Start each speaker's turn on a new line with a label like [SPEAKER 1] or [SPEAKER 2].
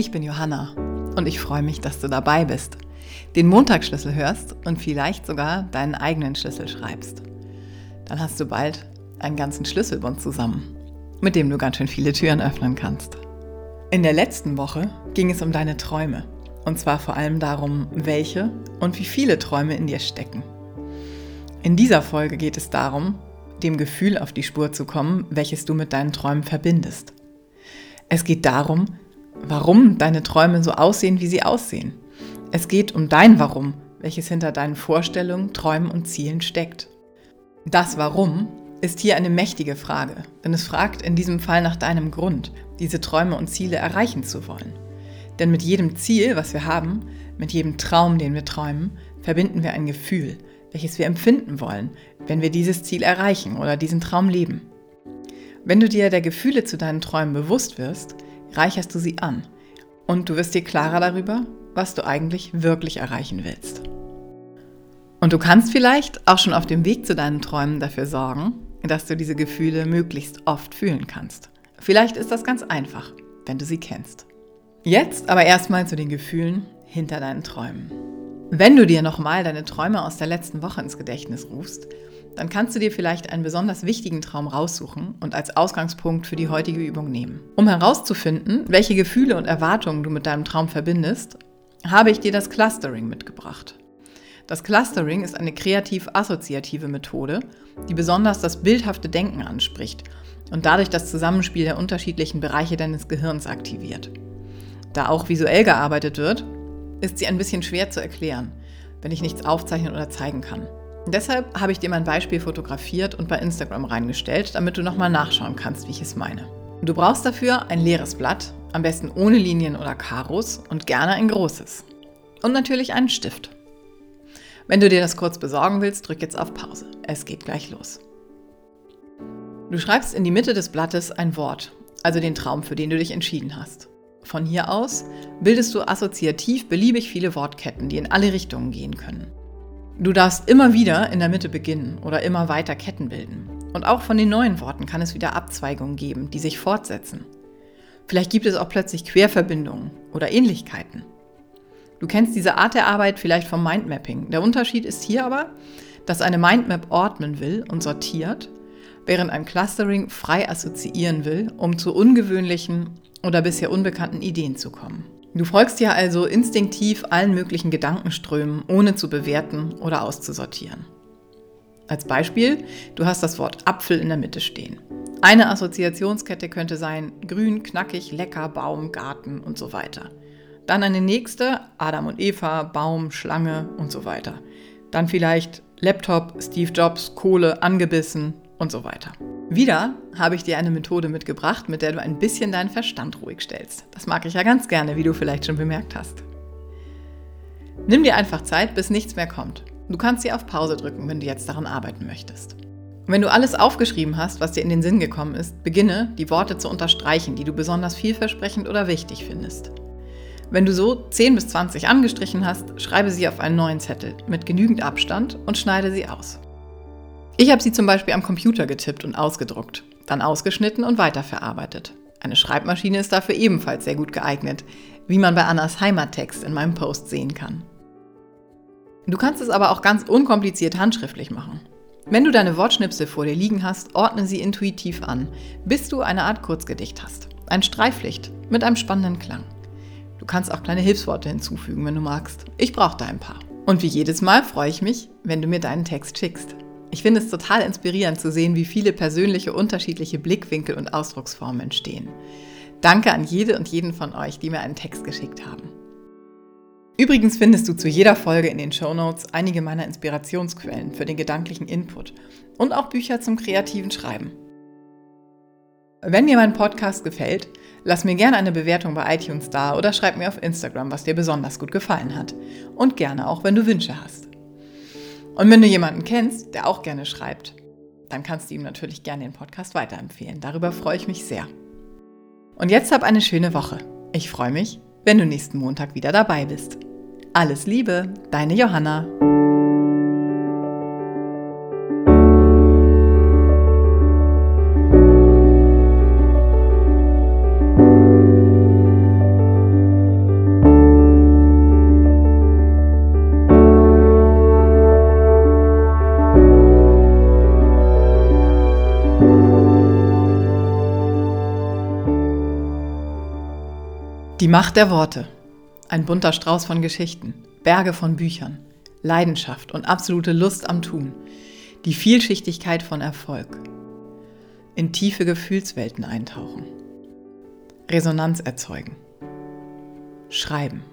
[SPEAKER 1] Ich bin Johanna und ich freue mich, dass du dabei bist, den Montagsschlüssel hörst und vielleicht sogar deinen eigenen Schlüssel schreibst. Dann hast du bald einen ganzen Schlüsselbund zusammen, mit dem du ganz schön viele Türen öffnen kannst. In der letzten Woche ging es um deine Träume und zwar vor allem darum, welche und wie viele Träume in dir stecken. In dieser Folge geht es darum, dem Gefühl auf die Spur zu kommen, welches du mit deinen Träumen verbindest. Es geht darum, warum deine Träume so aussehen, wie sie aussehen. Es geht um dein Warum, welches hinter deinen Vorstellungen, Träumen und Zielen steckt. Das Warum ist hier eine mächtige Frage, denn es fragt in diesem Fall nach deinem Grund, diese Träume und Ziele erreichen zu wollen. Denn mit jedem Ziel, was wir haben, mit jedem Traum, den wir träumen, verbinden wir ein Gefühl, welches wir empfinden wollen, wenn wir dieses Ziel erreichen oder diesen Traum leben. Wenn du dir der Gefühle zu deinen Träumen bewusst wirst, reicherst du sie an und du wirst dir klarer darüber, was du eigentlich wirklich erreichen willst. Und du kannst vielleicht auch schon auf dem Weg zu deinen Träumen dafür sorgen, dass du diese Gefühle möglichst oft fühlen kannst. Vielleicht ist das ganz einfach, wenn du sie kennst. Jetzt aber erstmal zu den Gefühlen hinter deinen Träumen. Wenn du dir nochmal deine Träume aus der letzten Woche ins Gedächtnis rufst, dann kannst du dir vielleicht einen besonders wichtigen Traum raussuchen und als Ausgangspunkt für die heutige Übung nehmen. Um herauszufinden, welche Gefühle und Erwartungen du mit deinem Traum verbindest, habe ich dir das Clustering mitgebracht. Das Clustering ist eine kreativ-assoziative Methode, die besonders das bildhafte Denken anspricht und dadurch das Zusammenspiel der unterschiedlichen Bereiche deines Gehirns aktiviert. Da auch visuell gearbeitet wird, ist sie ein bisschen schwer zu erklären, wenn ich nichts aufzeichnen oder zeigen kann. Deshalb habe ich dir mein Beispiel fotografiert und bei Instagram reingestellt, damit du nochmal nachschauen kannst, wie ich es meine. Du brauchst dafür ein leeres Blatt, am besten ohne Linien oder Karos und gerne ein großes. Und natürlich einen Stift. Wenn du dir das kurz besorgen willst, drück jetzt auf Pause. Es geht gleich los. Du schreibst in die Mitte des Blattes ein Wort, also den Traum, für den du dich entschieden hast. Von hier aus bildest du assoziativ beliebig viele Wortketten, die in alle Richtungen gehen können. Du darfst immer wieder in der Mitte beginnen oder immer weiter Ketten bilden. Und auch von den neuen Worten kann es wieder Abzweigungen geben, die sich fortsetzen. Vielleicht gibt es auch plötzlich Querverbindungen oder Ähnlichkeiten. Du kennst diese Art der Arbeit vielleicht vom Mindmapping. Der Unterschied ist hier aber, dass eine Mindmap ordnen will und sortiert, während ein Clustering frei assoziieren will, um zu ungewöhnlichen oder bisher unbekannten Ideen zu kommen. Du folgst ja also instinktiv allen möglichen Gedankenströmen, ohne zu bewerten oder auszusortieren. Als Beispiel, du hast das Wort Apfel in der Mitte stehen. Eine Assoziationskette könnte sein grün, knackig, lecker, Baum, Garten und so weiter. Dann eine nächste, Adam und Eva, Baum, Schlange und so weiter. Dann vielleicht Laptop, Steve Jobs, Kohle, angebissen und so weiter. Wieder habe ich dir eine Methode mitgebracht, mit der du ein bisschen deinen Verstand ruhig stellst. Das mag ich ja ganz gerne, wie du vielleicht schon bemerkt hast. Nimm dir einfach Zeit, bis nichts mehr kommt. Du kannst sie auf Pause drücken, wenn du jetzt daran arbeiten möchtest. Und wenn du alles aufgeschrieben hast, was dir in den Sinn gekommen ist, beginne, die Worte zu unterstreichen, die du besonders vielversprechend oder wichtig findest. Wenn du so 10 bis 20 angestrichen hast, schreibe sie auf einen neuen Zettel mit genügend Abstand und schneide sie aus. Ich habe sie zum Beispiel am Computer getippt und ausgedruckt, dann ausgeschnitten und weiterverarbeitet. Eine Schreibmaschine ist dafür ebenfalls sehr gut geeignet, wie man bei Annas Heimattext in meinem Post sehen kann. Du kannst es aber auch ganz unkompliziert handschriftlich machen. Wenn du deine Wortschnipsel vor dir liegen hast, ordne sie intuitiv an, bis du eine Art Kurzgedicht hast. Ein Streiflicht mit einem spannenden Klang. Du kannst auch kleine Hilfsworte hinzufügen, wenn du magst. Ich brauche da ein paar. Und wie jedes Mal freue ich mich, wenn du mir deinen Text schickst. Ich finde es total inspirierend zu sehen, wie viele persönliche unterschiedliche Blickwinkel und Ausdrucksformen entstehen. Danke an jede und jeden von euch, die mir einen Text geschickt haben. Übrigens findest du zu jeder Folge in den Show Notes einige meiner Inspirationsquellen für den gedanklichen Input und auch Bücher zum kreativen Schreiben. Wenn dir mein Podcast gefällt, lass mir gerne eine Bewertung bei iTunes da oder schreib mir auf Instagram, was dir besonders gut gefallen hat. Und gerne auch, wenn du Wünsche hast. Und wenn du jemanden kennst, der auch gerne schreibt, dann kannst du ihm natürlich gerne den Podcast weiterempfehlen. Darüber freue ich mich sehr. Und jetzt hab eine schöne Woche. Ich freue mich, wenn du nächsten Montag wieder dabei bist. Alles Liebe, deine Johanna. Die Macht der Worte. Ein bunter Strauß von Geschichten, Berge von Büchern, Leidenschaft und absolute Lust am Tun. Die Vielschichtigkeit von Erfolg. In tiefe Gefühlswelten eintauchen. Resonanz erzeugen. Schreiben.